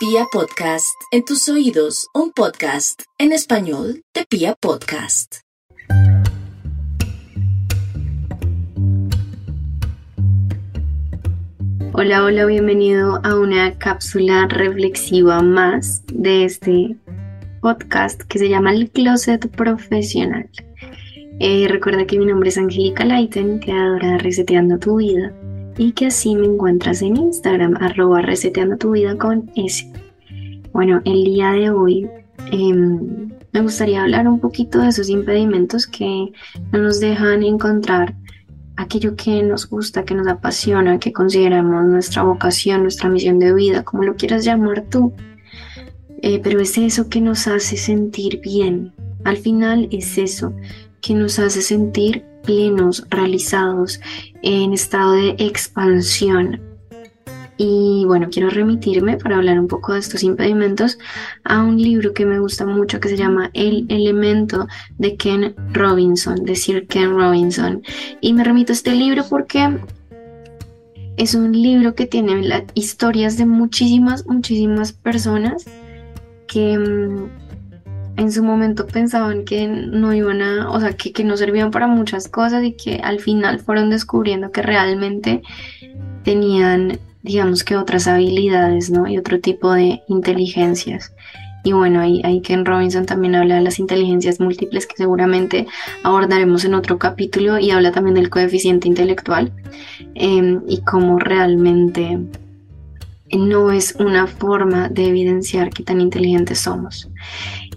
Pia Podcast, en tus oídos, un podcast en español de Pia Podcast. Hola, hola, bienvenido a una cápsula reflexiva más de este podcast que se llama El Closet Profesional. Eh, recuerda que mi nombre es Angélica Leiten, creadora de Reseteando tu Vida y que así me encuentras en Instagram, arroba reseteando tu vida con S. Bueno, el día de hoy em, me gustaría hablar un poquito de esos impedimentos que no nos dejan encontrar aquello que nos gusta, que nos apasiona, que consideramos nuestra vocación, nuestra misión de vida, como lo quieras llamar tú. Eh, pero es eso que nos hace sentir bien. Al final es eso que nos hace sentir plenos, realizados, en estado de expansión. Y bueno, quiero remitirme para hablar un poco de estos impedimentos a un libro que me gusta mucho que se llama El elemento de Ken Robinson, de Sir Ken Robinson. Y me remito a este libro porque es un libro que tiene historias de muchísimas, muchísimas personas que mm, en su momento pensaban que no iban a, o sea, que, que no servían para muchas cosas y que al final fueron descubriendo que realmente tenían, digamos que otras habilidades, ¿no? Y otro tipo de inteligencias. Y bueno, ahí, Ken Robinson también habla de las inteligencias múltiples que seguramente abordaremos en otro capítulo y habla también del coeficiente intelectual em, y cómo realmente no es una forma de evidenciar qué tan inteligentes somos.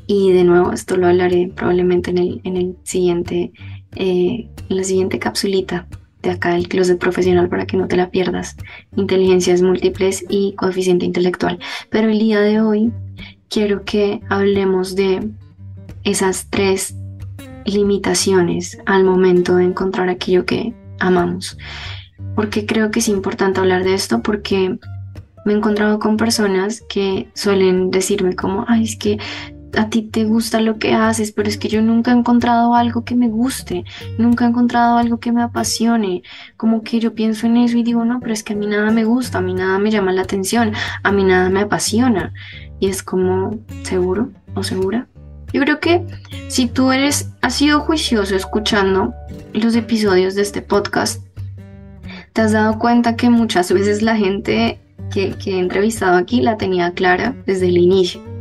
Y de nuevo, esto lo hablaré probablemente en el, en el siguiente, eh, en la siguiente capsulita de acá del closet profesional para que no te la pierdas. Inteligencias múltiples y coeficiente intelectual. Pero el día de hoy quiero que hablemos de esas tres limitaciones al momento de encontrar aquello que amamos. Porque creo que es importante hablar de esto porque me he encontrado con personas que suelen decirme como, ay, es que a ti te gusta lo que haces, pero es que yo nunca he encontrado algo que me guste, nunca he encontrado algo que me apasione, como que yo pienso en eso y digo, no, pero es que a mí nada me gusta, a mí nada me llama la atención, a mí nada me apasiona. Y es como, ¿seguro o segura? Yo creo que si tú eres, has sido juicioso escuchando los episodios de este podcast, te has dado cuenta que muchas veces la gente que, que he entrevistado aquí la tenía clara desde el inicio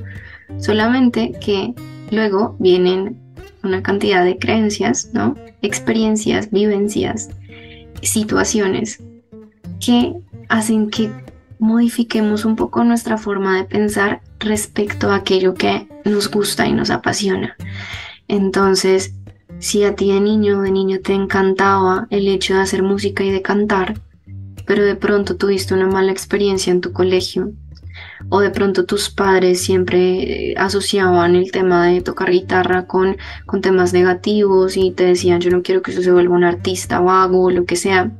solamente que luego vienen una cantidad de creencias, ¿no? Experiencias, vivencias, situaciones que hacen que modifiquemos un poco nuestra forma de pensar respecto a aquello que nos gusta y nos apasiona. Entonces, si a ti de niño o de niño te encantaba el hecho de hacer música y de cantar, pero de pronto tuviste una mala experiencia en tu colegio o de pronto tus padres siempre eh, asociaban el tema de tocar guitarra con, con temas negativos y te decían yo no quiero que eso se vuelva un artista vago o lo que sea,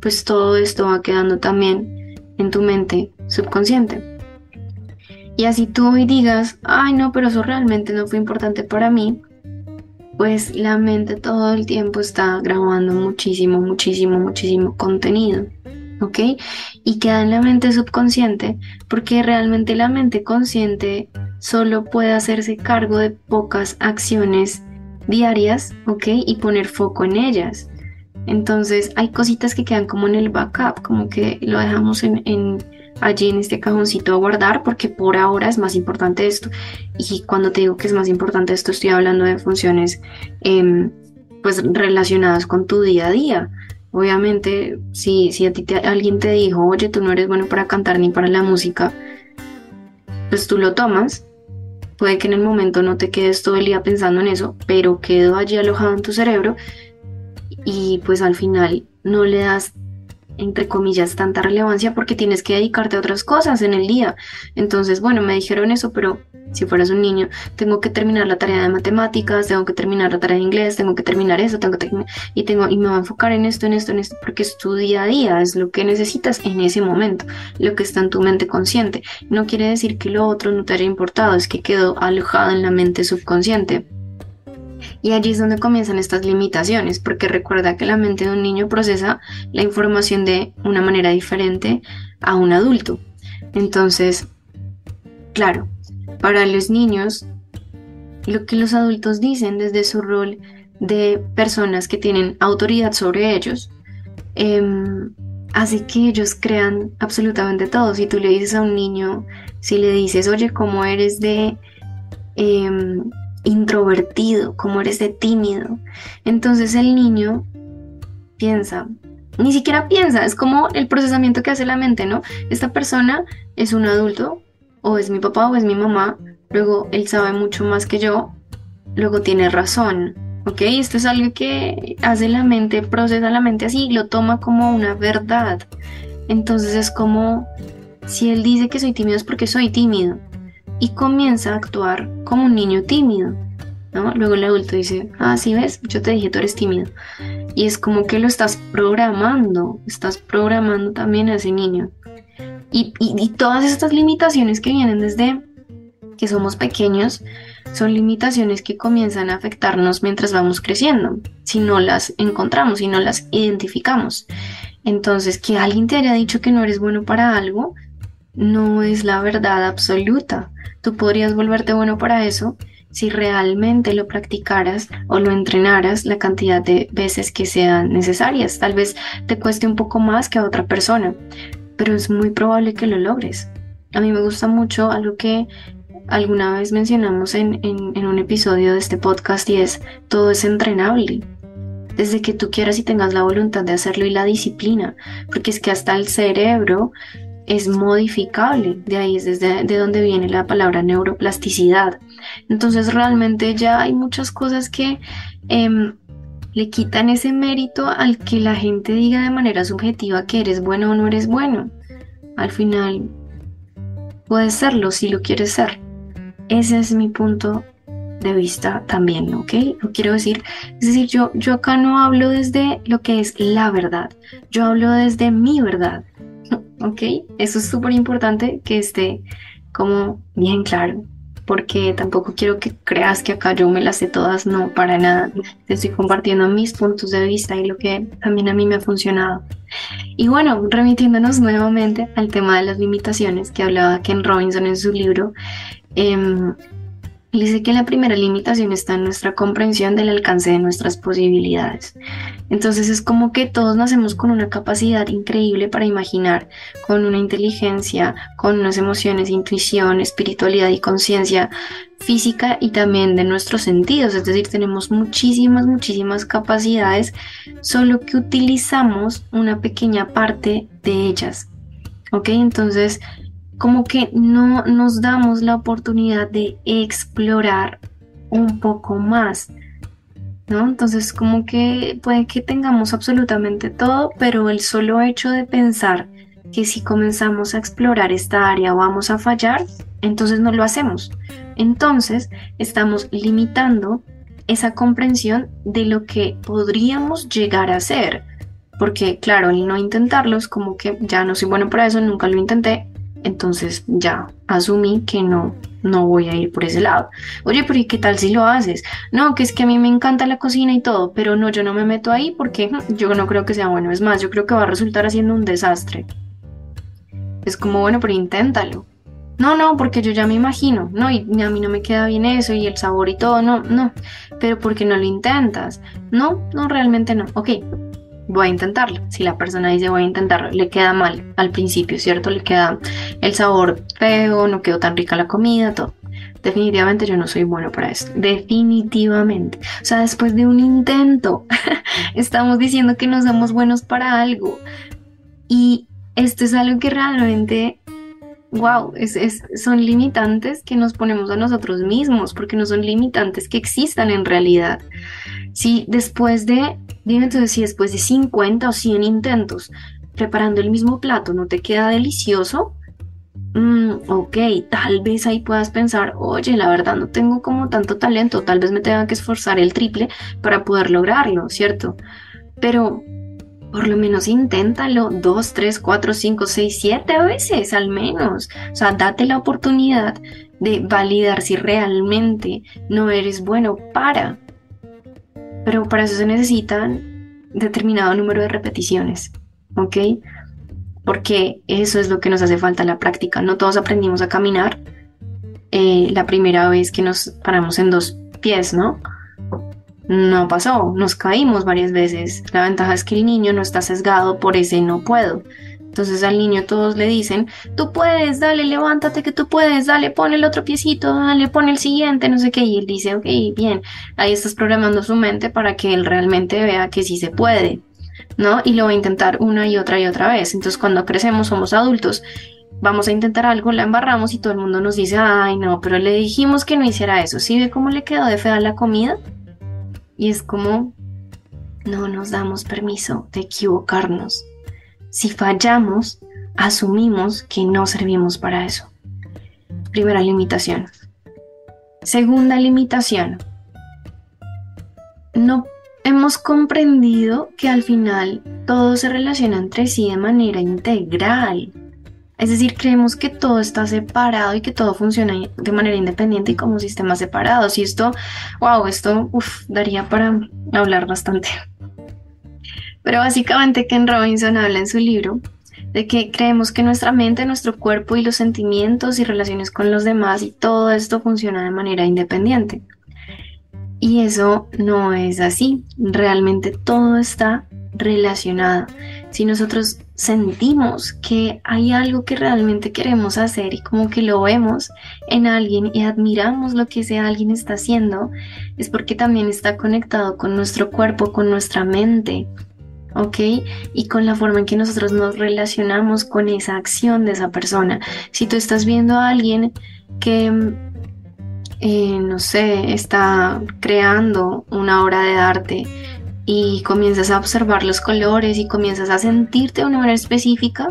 pues todo esto va quedando también en tu mente subconsciente. Y así tú hoy digas, ay no, pero eso realmente no fue importante para mí, pues la mente todo el tiempo está grabando muchísimo, muchísimo, muchísimo contenido. ¿Ok? Y queda en la mente subconsciente porque realmente la mente consciente solo puede hacerse cargo de pocas acciones diarias, ¿ok? Y poner foco en ellas. Entonces hay cositas que quedan como en el backup, como que lo dejamos en, allí en este cajoncito a guardar porque por ahora es más importante esto. Y cuando te digo que es más importante esto, estoy hablando de funciones em, pues relacionadas con tu día a día. Obviamente, si, si a ti alguien te dijo, oye, tú no eres bueno para cantar ni para la música, pues tú lo tomas. Puede que en el momento no te quedes todo el día pensando en eso, pero quedó allí alojado en tu cerebro y pues al final no le das entre comillas, tanta relevancia porque tienes que dedicarte a otras cosas en el día. Entonces, bueno, me dijeron eso, pero si fueras un niño, tengo que terminar la tarea de matemáticas, tengo que terminar la tarea de inglés, tengo que terminar eso, tengo que y tengo y me voy a enfocar en esto, en esto, en esto, porque es tu día a día, es lo que necesitas en ese momento, lo que está en tu mente consciente. No quiere decir que lo otro no te haya importado, es que quedó alojado en la mente subconsciente. Y allí es donde comienzan estas limitaciones, porque recuerda que la mente de un niño procesa la información de una manera diferente a un adulto. Entonces, claro, para los niños, lo que los adultos dicen desde su rol de personas que tienen autoridad sobre ellos, em, hace que ellos crean absolutamente todo. Si tú le dices a un niño, si le dices, oye, ¿cómo eres de em, introvertido? ¿Cómo eres de tímido? Entonces el niño piensa, ni siquiera piensa, es como el procesamiento que hace la mente, ¿no? Esta persona es un adulto, o es mi papá o es mi mamá, luego él sabe mucho más que yo, luego tiene razón, ¿ok? Esto es algo que hace la mente, procesa la mente así, lo toma como una verdad. Entonces es como, si él dice que soy tímido es porque soy tímido, y comienza a actuar como un niño tímido. ¿no? Luego el adulto dice, ah, sí ves, yo te dije, tú eres tímido. Y es como que lo estás programando, estás programando también a ese niño. Y, todas estas limitaciones que vienen desde que somos pequeños son limitaciones que comienzan a afectarnos mientras vamos creciendo, si no las encontramos, si no las identificamos. Entonces, que alguien te haya dicho que no eres bueno para algo, no es la verdad absoluta. Tú podrías volverte bueno para eso si realmente lo practicaras o lo entrenaras la cantidad de veces que sean necesarias. Tal vez te cueste un poco más que a otra persona, pero es muy probable que lo logres. A mí me gusta mucho algo que alguna vez mencionamos en, en, un episodio de este podcast y es todo es entrenable. Desde que tú quieras y tengas la voluntad de hacerlo y la disciplina, porque es que hasta el cerebro es modificable, de ahí es desde de donde viene la palabra neuroplasticidad. Entonces realmente ya hay muchas cosas que em, le quitan ese mérito al que la gente diga de manera subjetiva que eres bueno o no eres bueno. Al final, puedes serlo si lo quieres ser. Ese es mi punto de vista también, ¿ok? Lo quiero decir, es decir, yo, yo acá no hablo desde lo que es la verdad, yo hablo desde mi verdad, ¿ok? Eso es súper importante que esté como bien claro porque tampoco quiero que creas que acá yo me las sé todas, no, para nada. Te estoy compartiendo mis puntos de vista y lo que también a mí me ha funcionado. Y bueno, remitiéndonos nuevamente al tema de las limitaciones que hablaba Ken Robinson en su libro, eh, dice que la primera limitación está en nuestra comprensión del alcance de nuestras posibilidades. Entonces es como que todos nacemos con una capacidad increíble para imaginar, con una inteligencia, con unas emociones, intuición, espiritualidad y conciencia física y también de nuestros sentidos. Es decir, tenemos muchísimas, muchísimas capacidades, solo que utilizamos una pequeña parte de ellas. ¿Ok? Entonces como que no nos damos la oportunidad de explorar un poco más. ¿No? Entonces como que puede que tengamos absolutamente todo, pero el solo hecho de pensar que si comenzamos a explorar esta área vamos a fallar, entonces no lo hacemos. Entonces estamos limitando esa comprensión de lo que podríamos llegar a ser. Porque claro, el no intentarlo es como que ya no soy bueno para eso, nunca lo intenté, entonces ya asumí que no, no voy a ir por ese lado. Oye, pero ¿y qué tal si lo haces? No, que es que a mí me encanta la cocina y todo, pero no, yo no me meto ahí porque yo no creo que sea bueno. Es más, yo creo que va a resultar haciendo un desastre. Es como, bueno, pero inténtalo. No, no, porque yo ya me imagino, no, y a mí no me queda bien eso y el sabor y todo, no, no, pero porque no lo intentas. No, no, realmente no. Ok, voy a intentarlo. Si la persona dice voy a intentarlo, le queda mal al principio, ¿cierto? Le queda el sabor feo, no quedó tan rica la comida, todo. Definitivamente yo no soy bueno para esto. Definitivamente. O sea, después de un intento, estamos diciendo que no somos buenos para algo. Y esto es algo que realmente, wow, es, son limitantes que nos ponemos a nosotros mismos, porque no son limitantes que existan en realidad. Si después de Dime entonces si después de 50 o 100 intentos preparando el mismo plato no te queda delicioso, mm, ok, tal vez ahí puedas pensar, oye, la verdad no tengo como tanto talento, tal vez me tenga que esforzar el triple para poder lograrlo, ¿cierto? Pero por lo menos inténtalo dos, tres, cuatro, cinco, seis, siete veces al menos. O sea, date la oportunidad de validar si realmente no eres bueno para pero para eso se necesitan determinado número de repeticiones, ¿ok? Porque eso es lo que nos hace falta la práctica. No todos aprendimos a caminar eh, la primera vez que nos paramos en dos pies, ¿no? No pasó, nos caímos varias veces. La ventaja es que el niño no está sesgado por ese no puedo. Entonces al niño todos le dicen, tú puedes, dale, levántate que tú puedes, dale, pon el otro piecito, dale, pon el siguiente, no sé qué. Y él dice, ok, bien, ahí estás programando su mente para que él realmente vea que sí se puede, ¿no? Y lo va a intentar una y otra y otra vez. Entonces cuando crecemos somos adultos, vamos a intentar algo, la embarramos y todo el mundo nos dice, ay no, pero le dijimos que no hiciera eso. ¿Sí ve cómo le quedó de fea la comida? Y es como, no nos damos permiso de equivocarnos si fallamos, asumimos que no servimos para eso. Primera limitación. Segunda limitación. No hemos comprendido que al final todo se relaciona entre sí de manera integral. Es decir, creemos que todo está separado y que todo funciona de manera independiente y como sistemas separados. Y esto, wow, esto daría para hablar bastante. Pero básicamente Ken Robinson habla en su libro de que creemos que nuestra mente, nuestro cuerpo y los sentimientos y relaciones con los demás y todo esto funciona de manera independiente. Y eso no es así. Realmente todo está relacionado. Si nosotros sentimos que hay algo que realmente queremos hacer y como que lo vemos en alguien y admiramos lo que ese alguien está haciendo, es porque también está conectado con nuestro cuerpo, con nuestra mente, ¿ok? Y con la forma en que nosotros nos relacionamos con esa acción de esa persona. Si tú estás viendo a alguien que, eh, no sé, está creando una obra de arte y comienzas a observar los colores y comienzas a sentirte de una manera específica,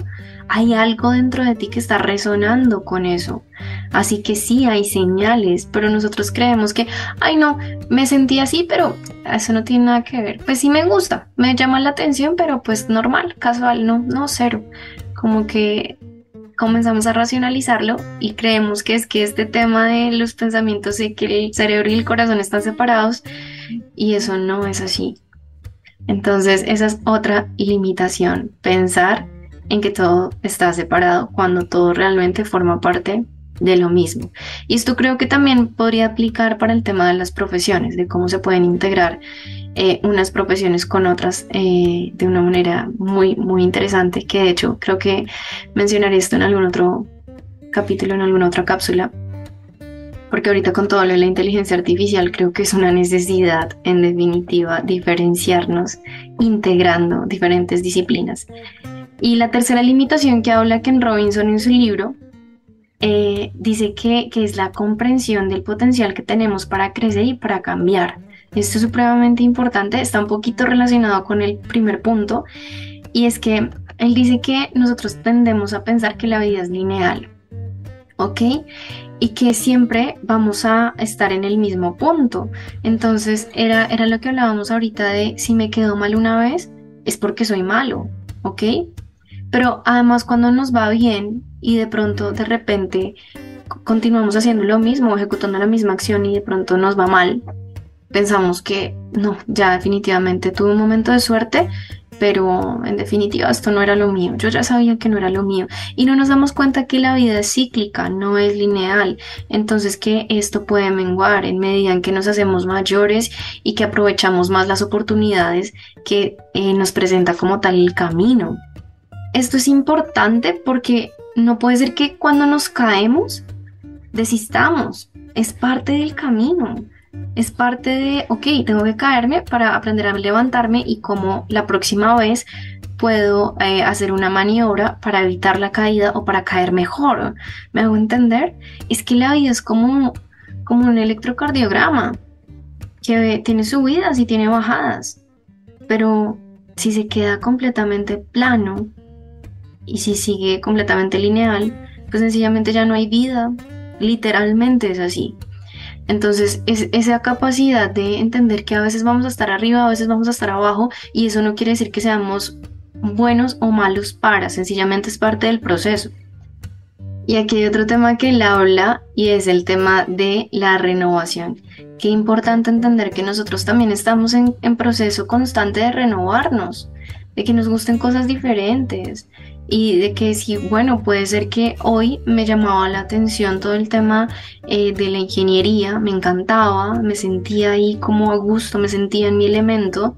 hay algo dentro de ti que está resonando con eso. Así que sí hay señales, pero nosotros creemos que, ay no, me sentí así, pero eso no tiene nada que ver. Pues sí me gusta, me llama la atención, pero pues normal, casual, no, no, cero. Como que comenzamos a racionalizarlo y creemos que es que este tema de los pensamientos y que el cerebro y el corazón están separados y eso no es así. Entonces, esa es otra limitación, pensar en que todo está separado cuando todo realmente forma parte de lo mismo. Y esto creo que también podría aplicar para el tema de las profesiones, de cómo se pueden integrar eh, unas profesiones con otras eh, de una manera muy, muy interesante, que de hecho creo que mencionaré esto en algún otro capítulo, en alguna otra cápsula, porque ahorita con todo lo de la inteligencia artificial creo que es una necesidad en definitiva diferenciarnos integrando diferentes disciplinas. Y la tercera limitación que habla Ken Robinson en su libro eh, dice que, que es la comprensión del potencial que tenemos para crecer y para cambiar. Esto es supremamente importante, está un poquito relacionado con el primer punto y es que él dice que nosotros tendemos a pensar que la vida es lineal, ¿ok? Y que siempre vamos a estar en el mismo punto. Entonces era, era lo que hablábamos ahorita de si me quedo mal una vez es porque soy malo, ¿ok? Pero además cuando nos va bien y de pronto de repente continuamos haciendo lo mismo, ejecutando la misma acción y de pronto nos va mal, pensamos que no, ya definitivamente tuve un momento de suerte, pero en definitiva esto no era lo mío, yo ya sabía que no era lo mío. Y no nos damos cuenta que la vida es cíclica, no es lineal, entonces que esto puede menguar en medida en que nos hacemos mayores y que aprovechamos más las oportunidades que eh, nos presenta como tal el camino. Esto es importante porque no puede ser que cuando nos caemos desistamos, es parte del camino es parte de, ok, tengo que caerme para aprender a levantarme y como la próxima vez puedo eh, hacer una maniobra para evitar la caída o para caer mejor. ¿Me hago entender? Es que la vida es como, como un electrocardiograma que tiene subidas y tiene bajadas, pero si se queda completamente plano y si sigue completamente lineal, pues sencillamente ya no hay vida. Literalmente es así. Entonces, es esa capacidad de entender que a veces vamos a estar arriba, a veces vamos a estar abajo, y eso no quiere decir que seamos buenos o malos para, sencillamente es parte del proceso. Y aquí hay otro tema que él habla y es el tema de la renovación. Qué importante entender que nosotros también estamos en, en proceso constante de renovarnos, de que nos gusten cosas diferentes, y de que sí, bueno, puede ser que hoy me llamaba la atención todo el tema eh, de la ingeniería, me encantaba, me sentía ahí como a gusto, me sentía en mi elemento,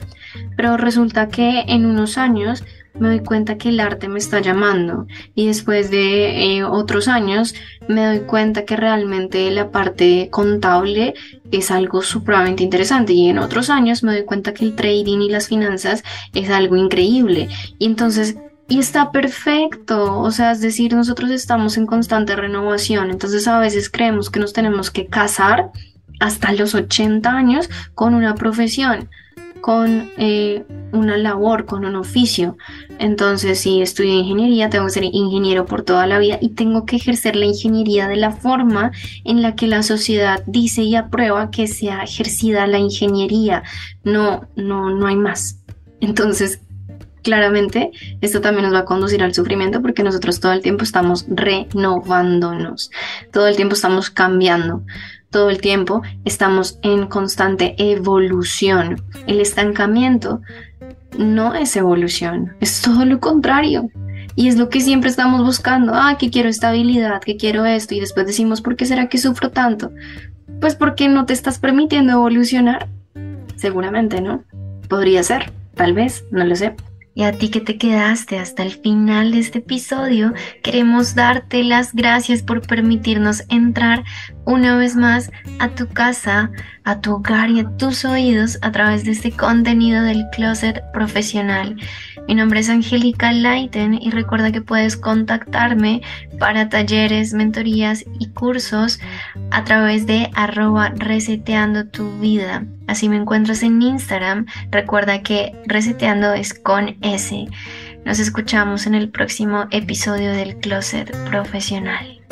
pero resulta que en unos años me doy cuenta que el arte me está llamando y después de eh, otros años me doy cuenta que realmente la parte contable es algo supremamente interesante y en otros años me doy cuenta que el trading y las finanzas es algo increíble. Y entonces y está perfecto, o sea, es decir, nosotros estamos en constante renovación, entonces a veces creemos que nos tenemos que casar hasta los 80 años con una profesión con eh, una labor, con un oficio. Entonces, si estudio ingeniería, tengo que ser ingeniero por toda la vida y tengo que ejercer la ingeniería de la forma en la que la sociedad dice y aprueba que sea ejercida la ingeniería. No, no, no hay más. Entonces, claramente esto también nos va a conducir al sufrimiento porque nosotros todo el tiempo estamos renovándonos, todo el tiempo estamos cambiando todo el tiempo estamos en constante evolución. El estancamiento no es evolución, es todo lo contrario. Y es lo que siempre estamos buscando. Ah, que quiero estabilidad, que quiero esto. Y después decimos, ¿por qué será que sufro tanto? Pues porque no te estás permitiendo evolucionar. Seguramente, ¿no? Podría ser, tal vez, no lo sé. Y a ti que te quedaste hasta el final de este episodio, queremos darte las gracias por permitirnos entrar una vez más a tu casa, a tu hogar y a tus oídos a través de este contenido del closet profesional. Mi nombre es Angélica Leiten y recuerda que puedes contactarme para talleres, mentorías y cursos a través de arroba reseteando tu vida. Así me encuentras en Instagram. Recuerda que reseteando es con S. Nos escuchamos en el próximo episodio del Closet Profesional.